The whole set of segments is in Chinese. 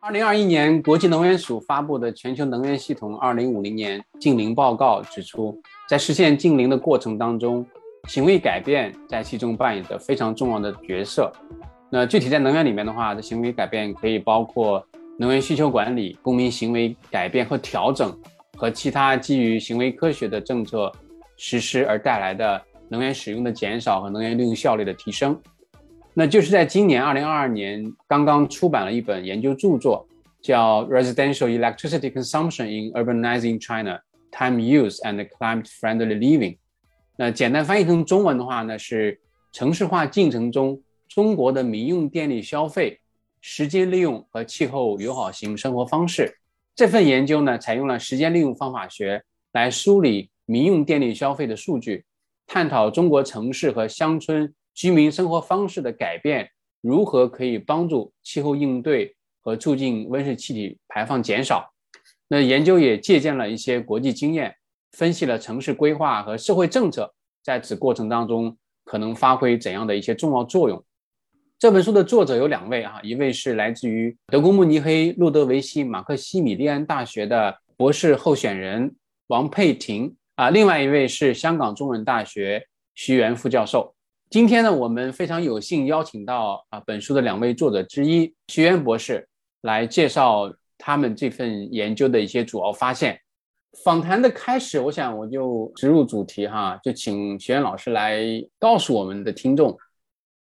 二零二一年，国际能源署发布的《全球能源系统二零五零年净零报告》指出，在实现净零的过程当中，行为改变在其中扮演着非常重要的角色。那具体在能源里面的话，这行为改变可以包括能源需求管理、公民行为改变和调整，和其他基于行为科学的政策实施而带来的能源使用的减少和能源利用效率的提升。那就是在今年二零二二年刚刚出版了一本研究著作，叫《Residential Electricity Consumption in Urbanizing China: Time Use and Climate-Friendly Living》。那简单翻译成中文的话呢，是城市化进程中中国的民用电力消费、时间利用和气候友好型生活方式。这份研究呢，采用了时间利用方法学来梳理民用电力消费的数据，探讨中国城市和乡村。居民生活方式的改变如何可以帮助气候应对和促进温室气体排放减少？那研究也借鉴了一些国际经验，分析了城市规划和社会政策在此过程当中可能发挥怎样的一些重要作用。这本书的作者有两位啊，一位是来自于德国慕尼黑路德维希马克西米利安大学的博士候选人王佩婷啊，另外一位是香港中文大学徐元副教授。今天呢，我们非常有幸邀请到啊本书的两位作者之一徐渊博士来介绍他们这份研究的一些主要发现。访谈的开始，我想我就直入主题哈，就请徐渊老师来告诉我们的听众，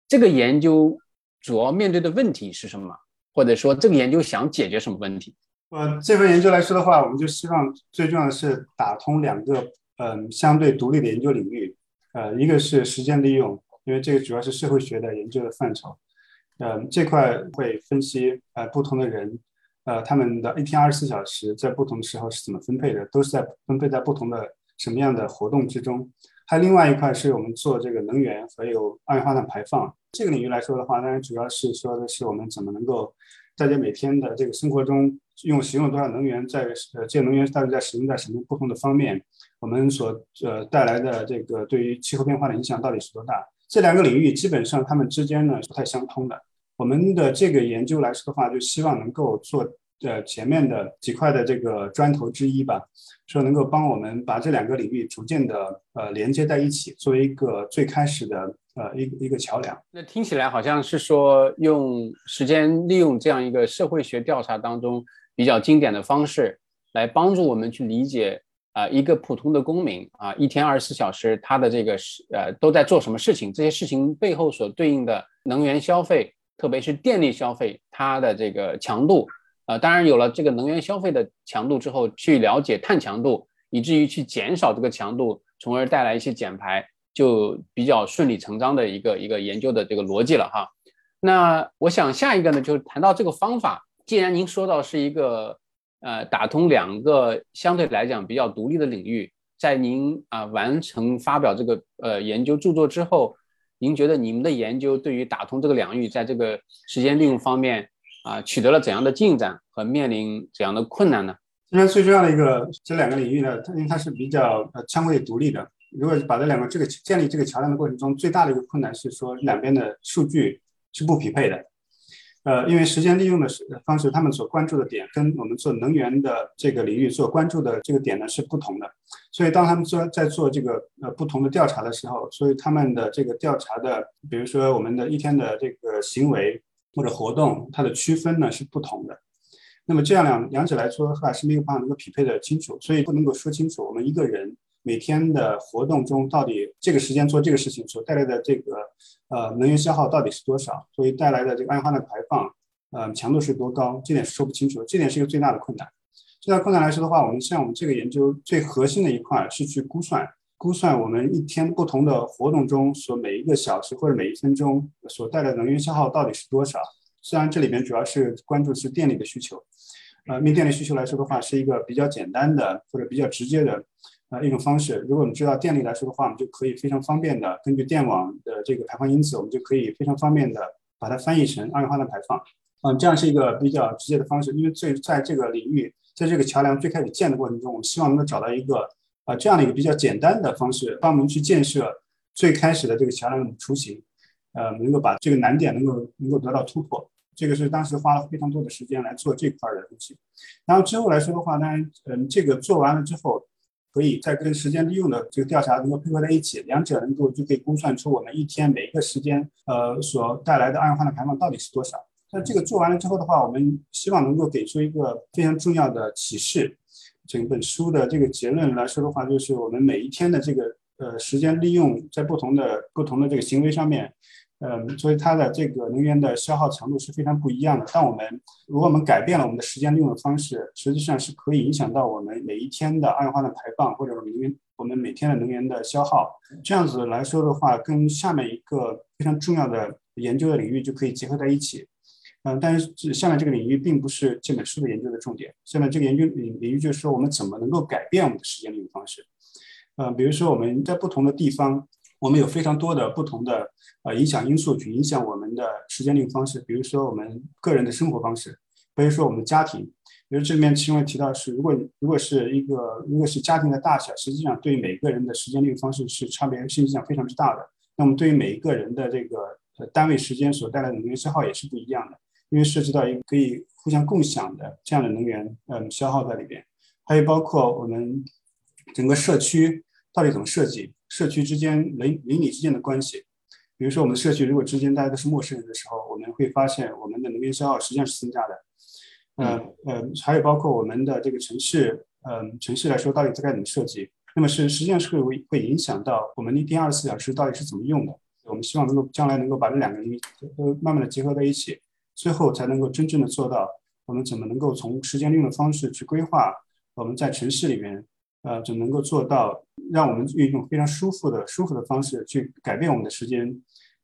这个研究主要面对的问题是什么，或者说这个研究想解决什么问题？呃，这份研究来说的话，我们就希望最重要的是打通两个嗯相对独立的研究领域，呃，一个是时间利用。因为这个主要是社会学的研究的范畴，嗯，这块会分析呃不同的人，呃他们的一天二十四小时在不同的时候是怎么分配的，都是在分配在不同的什么样的活动之中。还有另外一块是我们做这个能源和有二氧化碳排放这个领域来说的话，当然主要是说的是我们怎么能够大家每天的这个生活中用使用多少能源，在呃这个能源到底在使用在什么不同的方面，我们所呃带来的这个对于气候变化的影响到底是多大？这两个领域基本上它们之间呢是不太相通的。我们的这个研究来说的话，就希望能够做呃前面的几块的这个砖头之一吧，说能够帮我们把这两个领域逐渐的呃连接在一起，作为一个最开始的呃一一个桥梁。那听起来好像是说用时间利用这样一个社会学调查当中比较经典的方式来帮助我们去理解。啊，一个普通的公民啊，一天二十四小时，他的这个是呃都在做什么事情？这些事情背后所对应的能源消费，特别是电力消费，它的这个强度，呃，当然有了这个能源消费的强度之后，去了解碳强度，以至于去减少这个强度，从而带来一些减排，就比较顺理成章的一个一个研究的这个逻辑了哈。那我想下一个呢，就是谈到这个方法，既然您说到是一个。呃，打通两个相对来讲比较独立的领域，在您啊完成发表这个呃研究著作之后，您觉得你们的研究对于打通这个两域，在这个时间利用方面啊取得了怎样的进展和面临怎样的困难呢？现在最重要的一个这两个领域呢，它因为它是比较呃相对独立的，如果把这两个这个建立这个桥梁的过程中，最大的一个困难是说两边的数据是不匹配的。呃，因为时间利用的方式，他们所关注的点跟我们做能源的这个领域所关注的这个点呢是不同的，所以当他们做在做这个呃不同的调查的时候，所以他们的这个调查的，比如说我们的一天的这个行为或者活动，它的区分呢是不同的。那么这样两两者来说的话是没有办法能够匹配的清楚，所以不能够说清楚我们一个人。每天的活动中，到底这个时间做这个事情所带来的这个呃能源消耗到底是多少？所以带来的这个二氧化碳排放，呃强度是多高？这点是说不清楚，这点是一个最大的困难。最大困难来说的话，我们像我们这个研究最核心的一块是去估算，估算我们一天不同的活动中所每一个小时或者每一分钟所带来的能源消耗到底是多少？虽然这里面主要是关注是电力的需求，呃，面电力需求来说的话，是一个比较简单的或者比较直接的。啊，一种方式。如果我们知道电力来说的话，我们就可以非常方便的根据电网的这个排放因子，我们就可以非常方便的把它翻译成二氧化碳排放。嗯，这样是一个比较直接的方式。因为最在这个领域，在这个桥梁最开始建的过程中，我们希望能够找到一个啊这样的一个比较简单的方式，帮我们去建设最开始的这个桥梁的雏形，呃，能够把这个难点能够能够得到突破。这个是当时花了非常多的时间来做这块的东西。然后之后来说的话，当然，嗯，这个做完了之后，可以再跟时间利用的这个调查能够配合在一起，两者能够就可以估算出我们一天每一个时间呃所带来的二氧化碳排放到底是多少。那这个做完了之后的话，我们希望能够给出一个非常重要的启示。整本书的这个结论来说的话，就是我们每一天的这个呃时间利用在不同的不同的这个行为上面。嗯，所以它的这个能源的消耗强度是非常不一样的。但我们如果我们改变了我们的时间利用的方式，实际上是可以影响到我们每一天的二氧化碳排放，或者我们能源我们每天的能源的消耗。这样子来说的话，跟下面一个非常重要的研究的领域就可以结合在一起。嗯，但是下面这个领域并不是这本书的研究的重点。下面这个研究领领域就是说，我们怎么能够改变我们的时间利用方式？嗯，比如说我们在不同的地方。我们有非常多的不同的呃影响因素去影响我们的时间利用方式，比如说我们个人的生活方式，比如说我们家庭。比如这里面其中提到是，如果如果是一个如果是家庭的大小，实际上对每个人的时间利用方式是差别是影响非常之大的。那么对于每一个人的这个呃单位时间所带来的能源消耗也是不一样的，因为涉及到一个可以互相共享的这样的能源嗯消耗在里边。还有包括我们整个社区到底怎么设计。社区之间邻邻里之间的关系，比如说我们社区如果之间大家都是陌生人的时候，我们会发现我们的能源消耗实际上是增加的。呃呃，还有包括我们的这个城市，嗯，城市来说到底该怎么设计？那么是实际上是会会影响到我们一天二十四小时到底是怎么用的。我们希望能够将来能够把这两个都慢慢的结合在一起，最后才能够真正的做到我们怎么能够从时间利用的方式去规划我们在城市里面。呃，就能够做到，让我们用一种非常舒服的、舒服的方式去改变我们的时间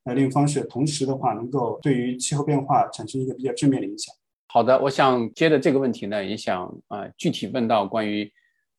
呃利用方式，同时的话，能够对于气候变化产生一个比较正面的影响。好的，我想接着这个问题呢，也想啊具体问到关于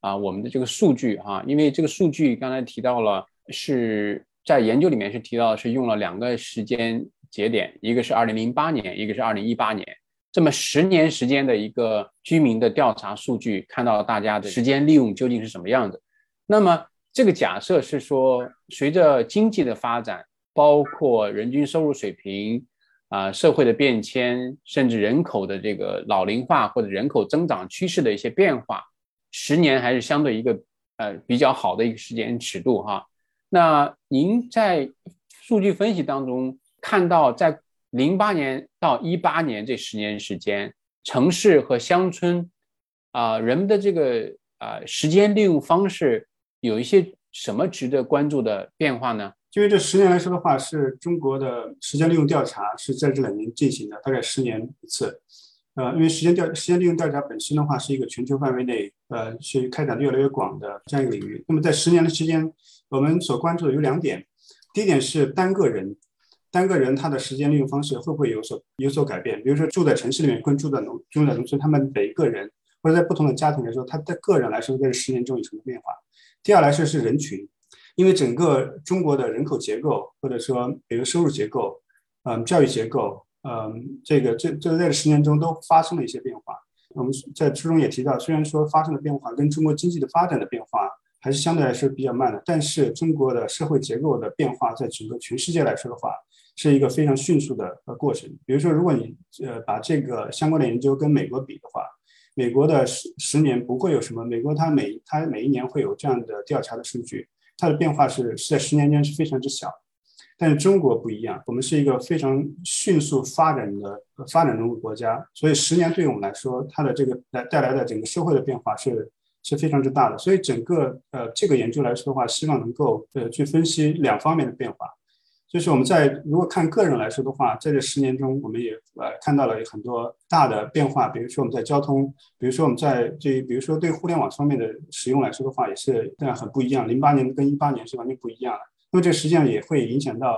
啊我们的这个数据哈，因为这个数据刚才提到了是在研究里面是提到是用了两个时间节点，一个是二零零八年，一个是二零一八年。这么十年时间的一个居民的调查数据，看到大家的时间利用究竟是什么样子？那么这个假设是说，随着经济的发展，包括人均收入水平啊、社会的变迁，甚至人口的这个老龄化或者人口增长趋势的一些变化，十年还是相对一个呃比较好的一个时间尺度哈。那您在数据分析当中看到在？零八年到一八年这十年时间，城市和乡村啊，人们的这个啊时间利用方式有一些什么值得关注的变化呢？因为这十年来说的话，是中国的时间利用调查是在这两年进行的，大概十年一次。呃，因为时间调时间利用调查本身的话，是一个全球范围内呃是开展的越来越广的这样一个领域。那么在十年的时间，我们所关注的有两点，第一点是单个人。单个人他的时间利用方式会不会有所有所改变？比如说住在城市里面跟住在农住在农村，他们每一个人或者在不同的家庭来说，他的个人来说在十年中有什么变化？第二来说是人群，因为整个中国的人口结构或者说比如收入结构，嗯，教育结构，嗯，这个这这在这十年中都发生了一些变化。我们在书中也提到，虽然说发生了变化跟中国经济的发展的变化还是相对来说比较慢的，但是中国的社会结构的变化在整个全世界来说的话。是一个非常迅速的呃过程。比如说，如果你呃把这个相关的研究跟美国比的话，美国的十十年不会有什么。美国它每它每一年会有这样的调查的数据，它的变化是是在十年间是非常之小。但是中国不一样，我们是一个非常迅速发展的发展中的国家，所以十年对于我们来说，它的这个来带来的整个社会的变化是是非常之大的。所以整个呃这个研究来说的话，希望能够呃去分析两方面的变化。就是我们在如果看个人来说的话，在这十年中，我们也呃看到了很多大的变化。比如说我们在交通，比如说我们在这，比如说对互联网方面的使用来说的话，也是这样很不一样。零八年跟一八年是完全不一样的。那么这实际上也会影响到，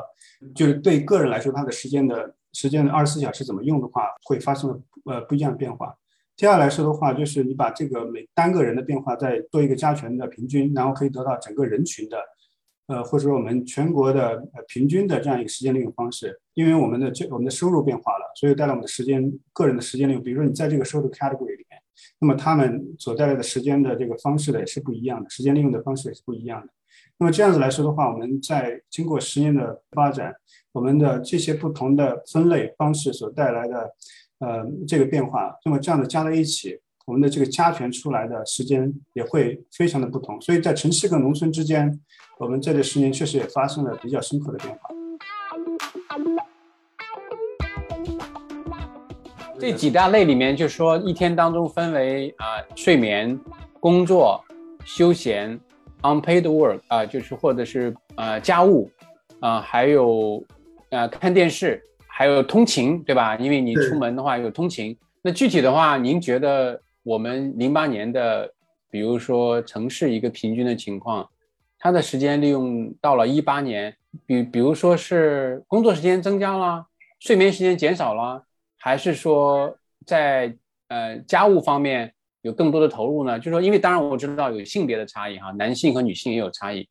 就是对个人来说，他的时间的时间的二十四小时怎么用的话，会发生呃不一样的变化。接下来说的话，就是你把这个每单个人的变化再做一个加权的平均，然后可以得到整个人群的。呃，或者说我们全国的呃平均的这样一个时间利用方式，因为我们的这我们的收入变化了，所以带来我们的时间个人的时间利用。比如说你在这个收入 category 里面，那么他们所带来的时间的这个方式呢也是不一样的，时间利用的方式也是不一样的。那么这样子来说的话，我们在经过十年的发展，我们的这些不同的分类方式所带来的呃这个变化，那么这样的加在一起，我们的这个加权出来的时间也会非常的不同。所以在城市跟农村之间，我们这这十年确实也发生了比较深刻的变化。这几大类里面，就说一天当中分为啊睡眠、工作、休闲、unpaid work 啊，就是或者是呃家务啊，还有呃看电视，还有通勤，对吧？因为你出门的话有通勤。那具体的话，您觉得我们零八年的，比如说城市一个平均的情况，它的时间利用到了一八年，比比如说是工作时间增加了，睡眠时间减少了。还是说在呃家务方面有更多的投入呢？就是说，因为当然我知道有性别的差异哈，男性和女性也有差异。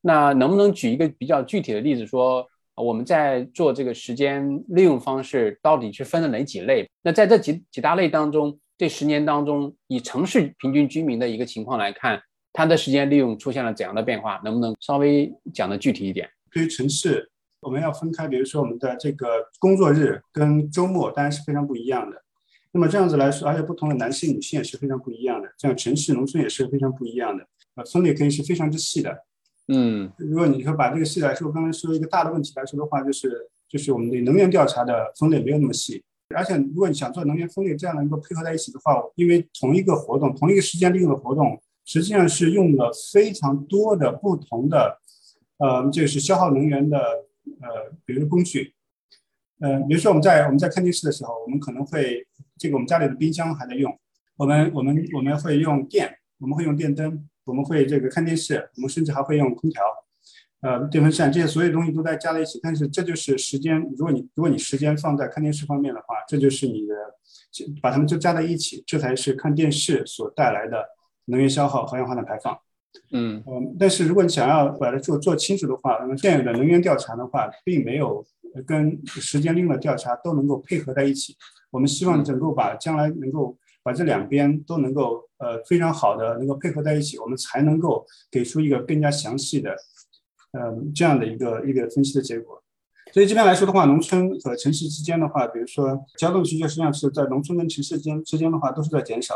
那能不能举一个比较具体的例子，说我们在做这个时间利用方式到底是分了哪几类？那在这几几大类当中，这十年当中，以城市平均居民的一个情况来看，他的时间利用出现了怎样的变化？能不能稍微讲的具体一点？对于城市。我们要分开，比如说我们的这个工作日跟周末当然是非常不一样的。那么这样子来说，而且不同的男性、女性也是非常不一样的。像城市、农村也是非常不一样的。呃，分类可以是非常之细的。嗯，如果你说把这个细来说，我刚才说一个大的问题来说的话，就是就是我们的能源调查的分类没有那么细。而且如果你想做能源分类，这样能够配合在一起的话，因为同一个活动、同一个时间利用的活动，实际上是用了非常多的不同的，呃，就是消耗能源的。呃，比如工具，呃，比如说我们在我们在看电视的时候，我们可能会这个我们家里的冰箱还在用，我们我们我们会用电，我们会用电灯，我们会这个看电视，我们甚至还会用空调，呃，电风扇这些所有东西都在加在一起。但是这就是时间，如果你如果你时间放在看电视方面的话，这就是你的把它们就加在一起，这才是看电视所带来的能源消耗和二氧化碳排放。嗯嗯，但是如果你想要把它做做清楚的话，那么现有的能源调查的话，并没有跟时间利用的调查都能够配合在一起。我们希望能够把将来能够把这两边都能够呃非常好的能够配合在一起，我们才能够给出一个更加详细的嗯这样的一个一个分析的结果。所以这边来说的话，农村和城市之间的话，比如说交通需求实际上是在农村跟城市间之间的话都是在减少。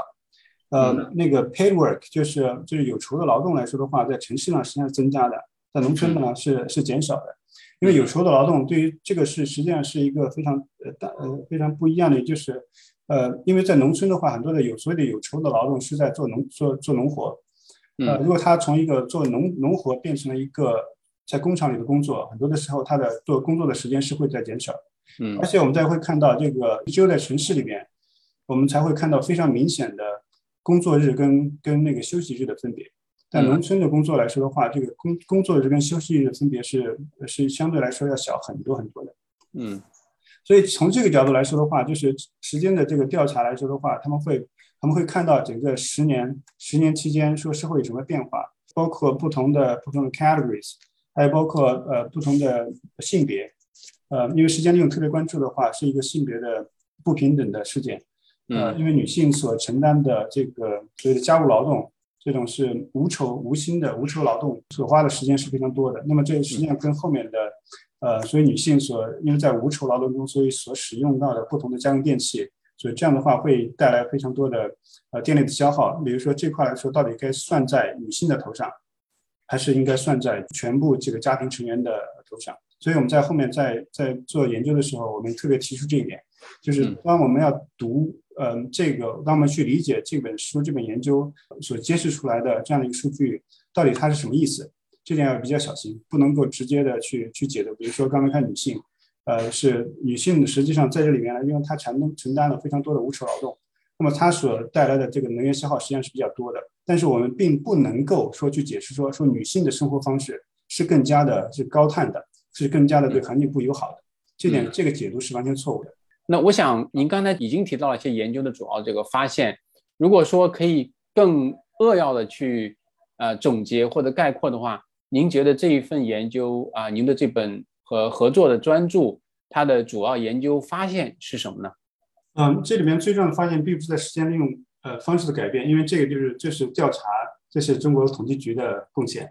呃，那个 paid work 就是就是有酬的劳动来说的话，在城市呢实际上是增加的，在农村呢是是减少的，因为有酬的劳动对于这个是实际上是一个非常呃大呃非常不一样的，就是呃因为在农村的话，很多的有所谓的有酬的劳动是在做农做做农活，呃如果他从一个做农农活变成了一个在工厂里的工作，很多的时候他的做工作的时间是会在减少，嗯，而且我们再会看到这个只有在城市里面，我们才会看到非常明显的。工作日跟跟那个休息日的分别，在农村的工作来说的话，这个工工作日跟休息日的分别是是相对来说要小很多很多的。嗯，所以从这个角度来说的话，就是时间的这个调查来说的话，他们会他们会看到整个十年十年期间说社会有什么变化，包括不同的不同的 categories，还有包括呃不同的性别，呃，因为时间利用特别关注的话，是一个性别的不平等的事件。呃，因为女性所承担的这个所谓的家务劳动，这种是无酬无薪的无酬劳动，所花的时间是非常多的。那么这实际上跟后面的，呃，所以女性所因为在无酬劳动中，所以所使用到的不同的家用电器，所以这样的话会带来非常多的呃电力的消耗。比如说这块来说，到底该算在女性的头上，还是应该算在全部这个家庭成员的头上？所以我们在后面在在做研究的时候，我们特别提出这一点，就是当我们要读。嗯，这个当我们去理解这本书、这本研究所揭示出来的这样的一个数据，到底它是什么意思？这点要比较小心，不能够直接的去去解读。比如说刚才看女性，呃，是女性实际上在这里面呢，因为她承担承担了非常多的无酬劳动，那么它所带来的这个能源消耗实际上是比较多的。但是我们并不能够说去解释说说女性的生活方式是更加的是高碳的，是更加的对环境不友好的。这点这个解读是完全错误的。那我想，您刚才已经提到了一些研究的主要这个发现。如果说可以更扼要的去呃总结或者概括的话，您觉得这一份研究啊，您的这本和合作的专著，它的主要研究发现是什么呢？嗯，这里面最重要的发现并不是在时间利用呃方式的改变，因为这个就是这是调查，这是中国统计局的贡献。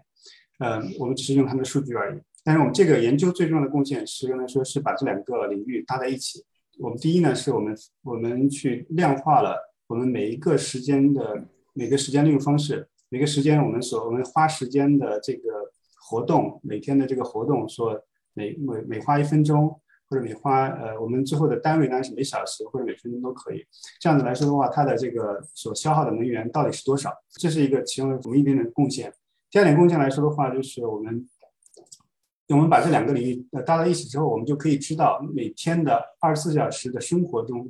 嗯，我们只是用他们的数据而已。但是我们这个研究最重要的贡献是，用来说是把这两个领域搭在一起。我们第一呢，是我们我们去量化了我们每一个时间的每个时间利用方式，每个时间我们所我们花时间的这个活动，每天的这个活动，说每每每花一分钟。或者每花呃，我们最后的单位呢是每小时或者每分钟都可以。这样子来说的话，它的这个所消耗的能源到底是多少？这是一个其中我们一点的贡献。第二点贡献来说的话，就是我们我们把这两个领域呃搭到一起之后，我们就可以知道每天的二十四小时的生活中，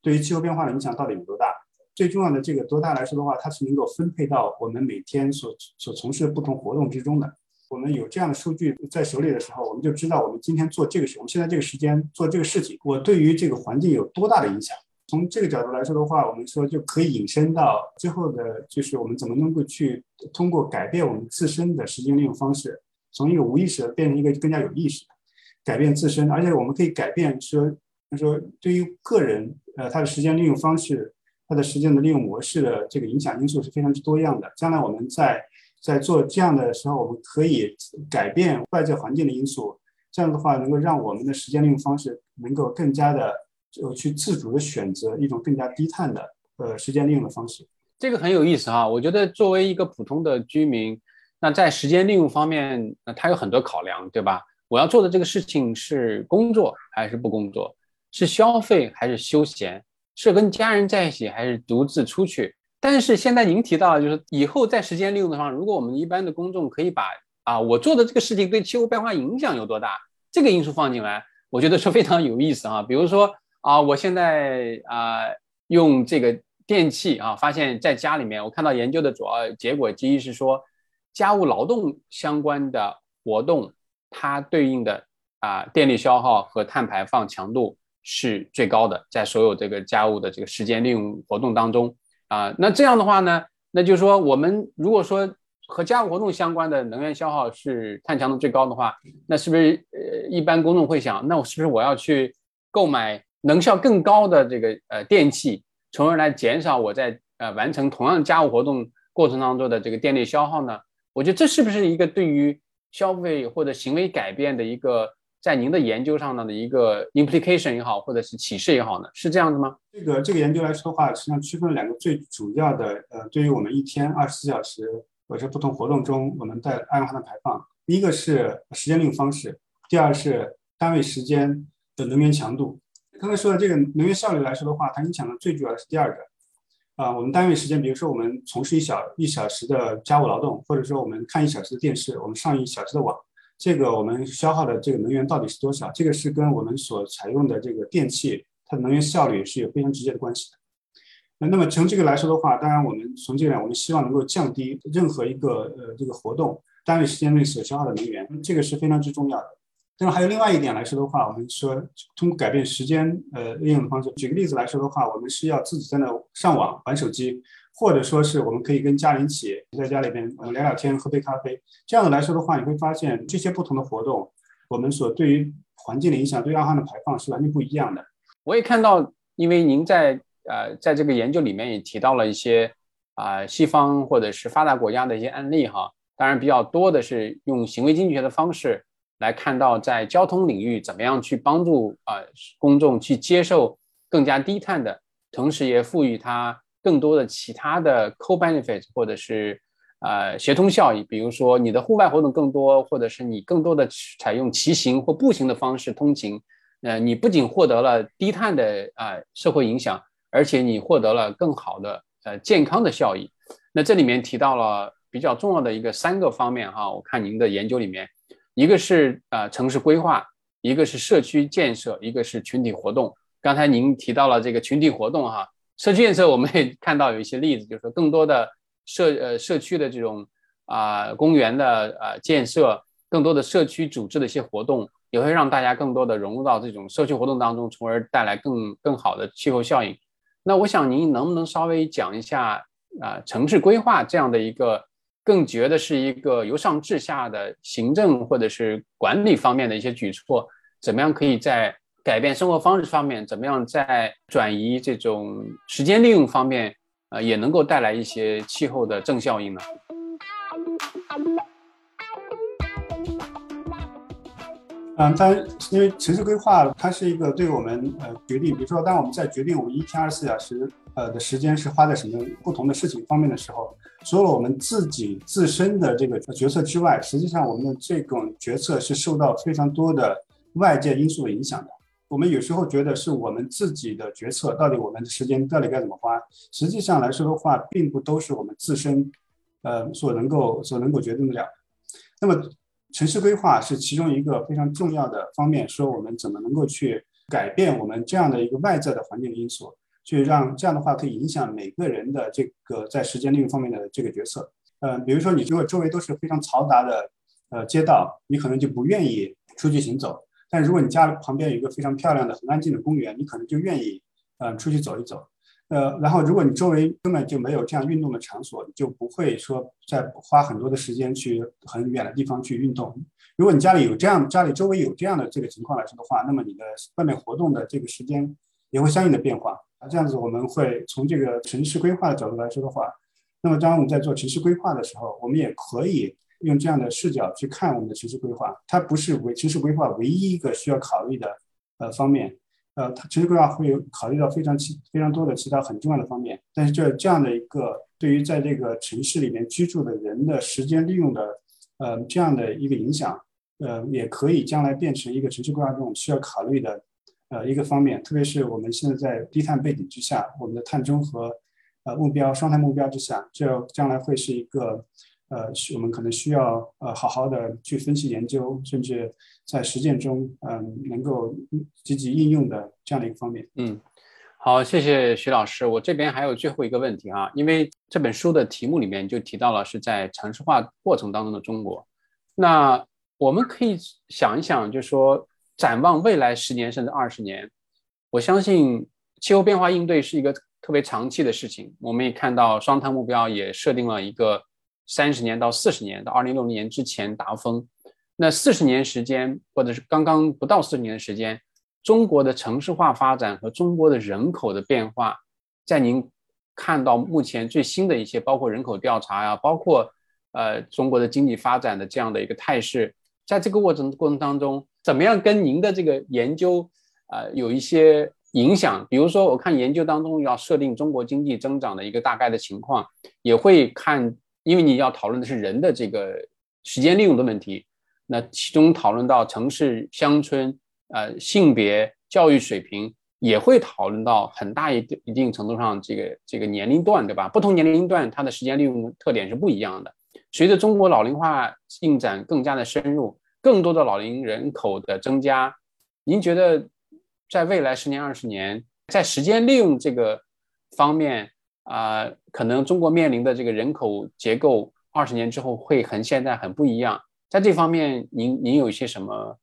对于气候变化的影响到底有多大。最重要的这个多大来说的话，它是能够分配到我们每天所所从事的不同活动之中的。我们有这样的数据在手里的时候，我们就知道我们今天做这个事，我们现在这个时间做这个事情，我对于这个环境有多大的影响。从这个角度来说的话，我们说就可以引申到最后的，就是我们怎么能够去通过改变我们自身的时间利用方式，从一个无意识的变成一个更加有意识的改变自身，而且我们可以改变说，说对于个人，呃，他的时间利用方式，他的时间的利用模式的这个影响因素是非常之多样的。将来我们在在做这样的时候，我们可以改变外界环境的因素，这样的话能够让我们的时间利用方式能够更加的就去自主的选择一种更加低碳的呃时间利用的方式。这个很有意思哈，我觉得作为一个普通的居民，那在时间利用方面，那他有很多考量，对吧？我要做的这个事情是工作还是不工作？是消费还是休闲？是跟家人在一起还是独自出去？但是现在您提到，就是以后在时间利用的方，如果我们一般的公众可以把啊我做的这个事情对气候变化影响有多大这个因素放进来，我觉得是非常有意思啊。比如说啊，我现在啊用这个电器啊，发现在家里面，我看到研究的主要结果之一是说，家务劳动相关的活动，它对应的啊电力消耗和碳排放强度是最高的，在所有这个家务的这个时间利用活动当中。啊，那这样的话呢，那就是说，我们如果说和家务活动相关的能源消耗是碳强度最高的话，那是不是呃，一般公众会想，那我是不是我要去购买能效更高的这个呃电器，从而来减少我在呃完成同样家务活动过程当中的这个电力消耗呢？我觉得这是不是一个对于消费或者行为改变的一个？在您的研究上呢的一个 implication 也好，或者是启示也好呢，是这样的吗？这个这个研究来说的话，实际上区分了两个最主要的，呃，对于我们一天二十四小时或者不同活动中我们的二氧化碳排放，第一个是时间利用方式，第二是单位时间的能源强度。刚才说的这个能源效率来说的话，它影响的最主要的是第二个，啊，我们单位时间，比如说我们从事一小一小时的家务劳动，或者说我们看一小时的电视，我们上一小时的网。这个我们消耗的这个能源到底是多少？这个是跟我们所采用的这个电器它的能源效率是有非常直接的关系的。那那么从这个来说的话，当然我们从这个我们希望能够降低任何一个呃这个活动单位时间内所消耗的能源，这个是非常之重要的。那么还有另外一点来说的话，我们说通过改变时间呃利用的方式，举个例子来说的话，我们是要自己在那上网玩手机。或者说是我们可以跟家人一起在家里边，我们聊聊天，喝杯咖啡。这样的来说的话，你会发现这些不同的活动，我们所对于环境的影响，对二氧化碳的排放是完全不一样的。我也看到，因为您在呃在这个研究里面也提到了一些啊西方或者是发达国家的一些案例哈。当然比较多的是用行为经济学的方式来看到在交通领域怎么样去帮助啊公众去接受更加低碳的，同时也赋予它。更多的其他的 co-benefit 或者是呃协同效益，比如说你的户外活动更多，或者是你更多的采用骑行或步行的方式通勤，呃，你不仅获得了低碳的啊社会影响，而且你获得了更好的呃健康的效益。那这里面提到了比较重要的一个三个方面哈，我看您的研究里面，一个是呃城市规划，一个是社区建设，一个是群体活动。刚才您提到了这个群体活动哈。社区建设，我们也看到有一些例子，就是说更多的社呃社区的这种啊公园的呃建设，更多的社区组织的一些活动，也会让大家更多的融入到这种社区活动当中，从而带来更更好的气候效应。那我想您能不能稍微讲一下啊城市规划这样的一个更觉得是一个由上至下的行政或者是管理方面的一些举措，怎么样可以在改变生活方式方面，怎么样在转移这种时间利用方面，呃，也能够带来一些气候的正效应呢？嗯，但因为城市规划它是一个对我们呃决定，比如说当我们在决定我们一天二十四小时呃的时间是花在什么不同的事情方面的时候，除了我们自己自身的这个决策之外，实际上我们的这种决策是受到非常多的外界因素的影响的。我们有时候觉得是我们自己的决策，到底我们的时间到底该怎么花？实际上来说的话，并不都是我们自身呃所能够所能够决定得了。那么。城市规划是其中一个非常重要的方面，说我们怎么能够去改变我们这样的一个外在的环境因素，去让这样的话可以影响每个人的这个在时间利用方面的这个决策。呃，比如说你如果周围都是非常嘈杂的呃街道，你可能就不愿意出去行走；但如果你家旁边有一个非常漂亮的、很安静的公园，你可能就愿意呃出去走一走。呃，然后如果你周围根本就没有这样运动的场所，你就不会说再花很多的时间去很远的地方去运动。如果你家里有这样，家里周围有这样的这个情况来说的话，那么你的外面活动的这个时间也会相应的变化。啊，这样子我们会从这个城市规划的角度来说的话，那么当我们在做城市规划的时候，我们也可以用这样的视角去看我们的城市规划。它不是为城市规划唯一一个需要考虑的呃方面。呃，它城市规划会有考虑到非常其非常多的其他很重要的方面，但是这这样的一个对于在这个城市里面居住的人的时间利用的，呃，这样的一个影响，呃，也可以将来变成一个城市规划中需要考虑的，呃，一个方面。特别是我们现在在低碳背景之下，我们的碳中和，呃，目标双碳目标之下，这将来会是一个。呃，我们可能需要呃好好的去分析研究，甚至在实践中，嗯，能够积极应用的这样的一个方面。嗯，好，谢谢徐老师。我这边还有最后一个问题啊，因为这本书的题目里面就提到了是在城市化过程当中的中国。那我们可以想一想，就是说展望未来十年甚至二十年，我相信气候变化应对是一个特别长期的事情。我们也看到双碳目标也设定了一个。三十年到四十年，到二零六零年之前达峰，那四十年时间，或者是刚刚不到四十年的时间，中国的城市化发展和中国的人口的变化，在您看到目前最新的一些，包括人口调查呀，包括呃中国的经济发展的这样的一个态势，在这个过程过程当中，怎么样跟您的这个研究啊有一些影响？比如说，我看研究当中要设定中国经济增长的一个大概的情况，也会看。因为你要讨论的是人的这个时间利用的问题，那其中讨论到城市、乡村、呃性别、教育水平，也会讨论到很大一一定程度上这个这个年龄段，对吧？不同年龄段它的时间利用特点是不一样的。随着中国老龄化进展更加的深入，更多的老龄人口的增加，您觉得在未来十年、二十年，在时间利用这个方面？啊，可能中国面临的这个人口结构，二十年之后会和现在很不一样。在这方面，您您有一些什么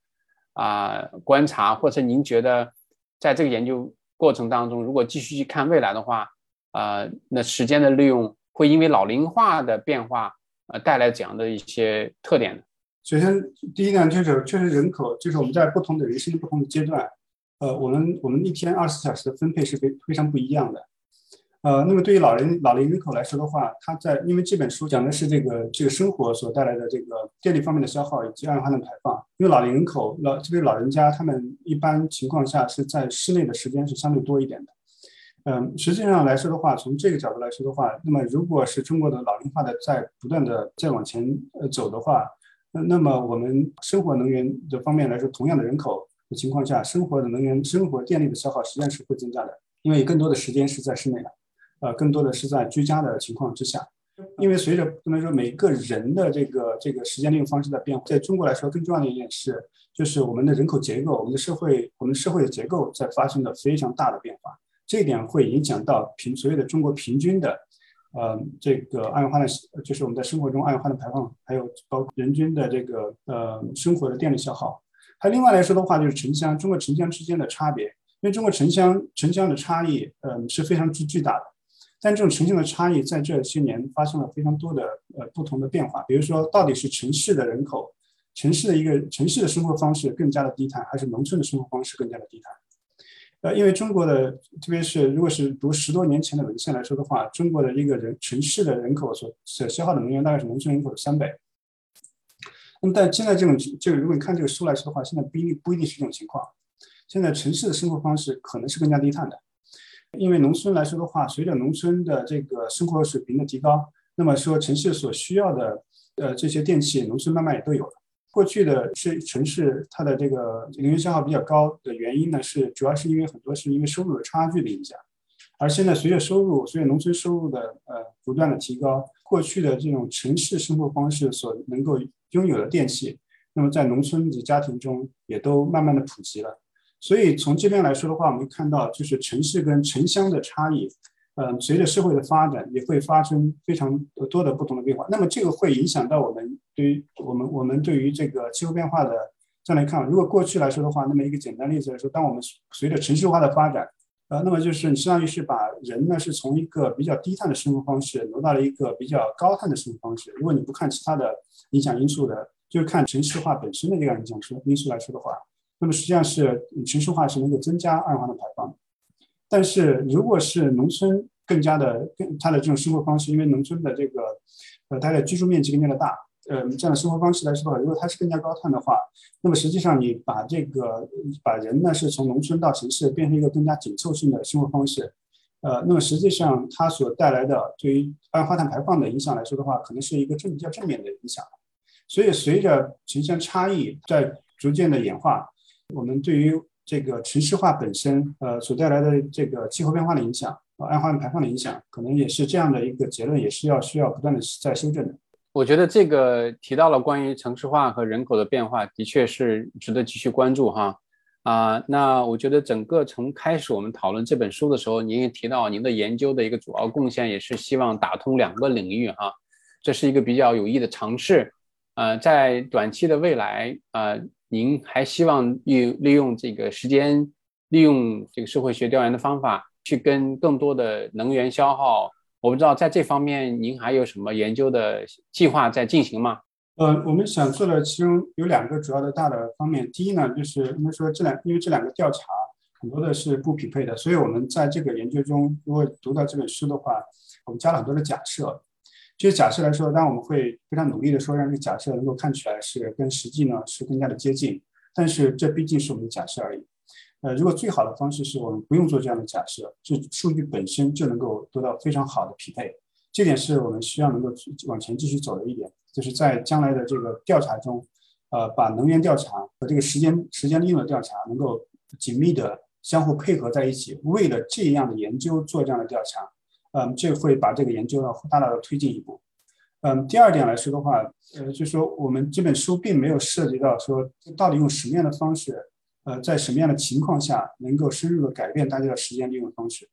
啊观察，或者您觉得在这个研究过程当中，如果继续去看未来的话，啊，那时间的利用会因为老龄化的变化，呃，带来怎样的一些特点呢？首先，第一呢，就是确实人口，就是我们在不同的人生不同的阶段，呃，我们我们一天二十四小时的分配是非非常不一样的。呃，那么对于老人老龄人口来说的话，他在因为这本书讲的是这个这个生活所带来的这个电力方面的消耗以及二氧化碳排放。因为老龄人口老这个老人家他们一般情况下是在室内的时间是相对多一点的。嗯，实际上来说的话，从这个角度来说的话，那么如果是中国的老龄化的在不断的在往前呃走的话，那那么我们生活能源的方面来说，同样的人口的情况下，生活的能源生活电力的消耗实际上是会增加的，因为更多的时间是在室内的。呃，更多的是在居家的情况之下，因为随着不能说每个人的这个这个时间利用方式在变化，在中国来说，更重要的一点是，就是我们的人口结构，我们的社会，我们社会的结构在发生了非常大的变化，这一点会影响到平所谓的中国平均的，呃，这个二氧化碳，就是我们在生活中二氧化碳排放，还有包括人均的这个呃生活的电力消耗。还另外来说的话，就是城乡，中国城乡之间的差别，因为中国城乡城乡的差异，嗯，是非常之巨大的。但这种呈现的差异在这些年发生了非常多的呃不同的变化，比如说到底是城市的人口，城市的一个城市的生活方式更加的低碳，还是农村的生活方式更加的低碳？呃，因为中国的特别是如果是读十多年前的文献来说的话，中国的一个人城市的人口所所消耗的能源大概是农村人口的三倍。那么但现在这种这个，如果你看这个书来说的话，现在不一定不一定是这种情况。现在城市的生活方式可能是更加低碳的，因为农村来说的话，随着农村的这个生活水平的提高，那么说城市所需要的呃这些电器，农村慢慢也都有了。过去的是城市它的这个能源消耗比较高的原因呢，是主要是因为很多是因为收入的差距的影响。而现在随着收入，随着农村收入的呃不断的提高，过去的这种城市生活方式所能够拥有的电器，那么在农村及家庭中也都慢慢的普及了。所以从这边来说的话，我们看到就是城市跟城乡的差异，嗯，随着社会的发展也会发生非常多的不同的变化。那么这个会影响到我们对于我们我们对于这个气候变化的这样来看。如果过去来说的话，那么一个简单例子来说，当我们随着城市化的发展，呃，那么就是你相当于是把人呢是从一个比较低碳的生活方式挪到了一个比较高碳的生活方式。如果你不看其他的影响因素的，就是看城市化本身的这个影响因素来说的话。那么实际上是城市化是能够增加二氧化碳排放，但是如果是农村更加的更它的这种生活方式，因为农村的这个呃它的居住面积更加的大，呃这样的生活方式来说的话，如果它是更加高碳的话，那么实际上你把这个把人呢是从农村到城市变成一个更加紧凑性的生活方式，呃那么实际上它所带来的对于二氧化碳排放的影响来说的话，可能是一个正比较正面的影响，所以随着城乡差异在逐渐的演化。我们对于这个城市化本身，呃，所带来的这个气候变化的影响，呃，二氧化碳排放的影响，可能也是这样的一个结论，也是要需要不断的在修正的。我觉得这个提到了关于城市化和人口的变化，的确是值得继续关注哈。啊，那我觉得整个从开始我们讨论这本书的时候，您也提到您的研究的一个主要贡献，也是希望打通两个领域哈，这是一个比较有益的尝试。呃，在短期的未来，呃。您还希望利利用这个时间，利用这个社会学调研的方法，去跟更多的能源消耗？我不知道在这方面您还有什么研究的计划在进行吗？呃，我们想做的其中有两个主要的大的方面。第一呢，就是应该说这两，因为这两个调查很多的是不匹配的，所以我们在这个研究中，如果读到这本书的话，我们加了很多的假设。就假设来说，当然我们会非常努力的说，让这个假设能够看起来是跟实际呢是更加的接近。但是这毕竟是我们的假设而已。呃，如果最好的方式是我们不用做这样的假设，就数据本身就能够得到非常好的匹配。这点是我们需要能够往前继续走的一点，就是在将来的这个调查中，呃，把能源调查和这个时间时间利用的调查能够紧密的相互配合在一起，为了这样的研究做这样的调查。嗯，这会把这个研究呢大大的推进一步。嗯，第二点来说的话，呃，就是说我们这本书并没有涉及到说到底用什么样的方式，呃，在什么样的情况下能够深入的改变大家的时间利用方式，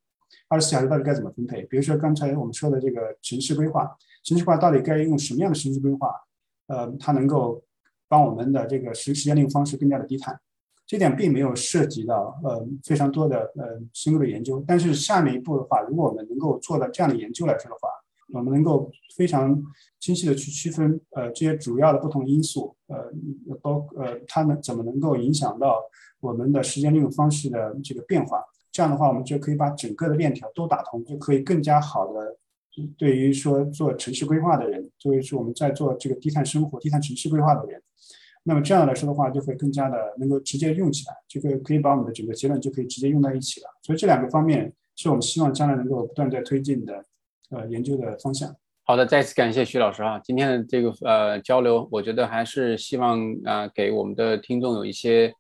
二十四小时到底该怎么分配？比如说刚才我们说的这个城市规划，城市规划到底该用什么样的城市规划？呃，它能够帮我们的这个时时间利用方式更加的低碳。这点并没有涉及到呃非常多的呃深入的研究，但是下面一步的话，如果我们能够做到这样的研究来说的话，我们能够非常清晰的去区分呃这些主要的不同因素，呃包呃它能怎么能够影响到我们的时间利用方式的这个变化，这样的话我们就可以把整个的链条都打通，就可以更加好的对于说做城市规划的人，作为是我们在做这个低碳生活、低碳城市规划的人。那么这样来说的话，就会更加的能够直接用起来，就可以可以把我们的整个结论就可以直接用在一起了。所以这两个方面是我们希望将来能够不断在推进的，呃，研究的方向。好的，再次感谢徐老师啊，今天的这个呃交流，我觉得还是希望啊给我们的听众有一些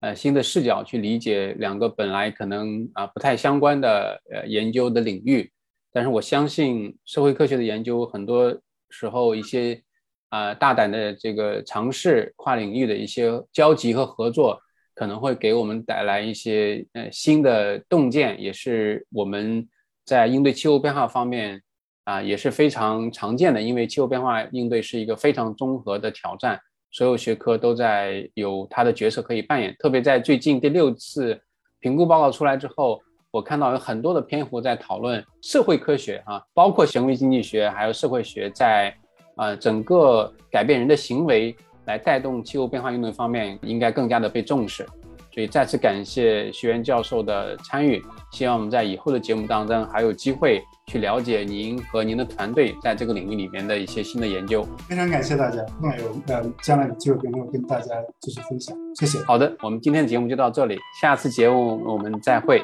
呃新的视角去理解两个本来可能啊不太相关的呃研究的领域，但是我相信社会科学的研究很多时候一些。啊，大胆的这个尝试，跨领域的一些交集和合作，可能会给我们带来一些呃新的洞见，也是我们在应对气候变化方面啊也是非常常见的。因为气候变化应对是一个非常综合的挑战，所有学科都在有它的角色可以扮演。特别在最近第六次评估报告出来之后，我看到有很多的篇幅在讨论社会科学啊，包括行为经济学还有社会学在。啊，整个改变人的行为来带动气候变化运动方面，应该更加的被重视。所以再次感谢徐源教授的参与，希望我们在以后的节目当中还有机会去了解您和您的团队在这个领域里面的一些新的研究。非常感谢大家，那有呃将来有机会跟跟大家继续分享，谢谢。好的，我们今天的节目就到这里，下次节目我们再会。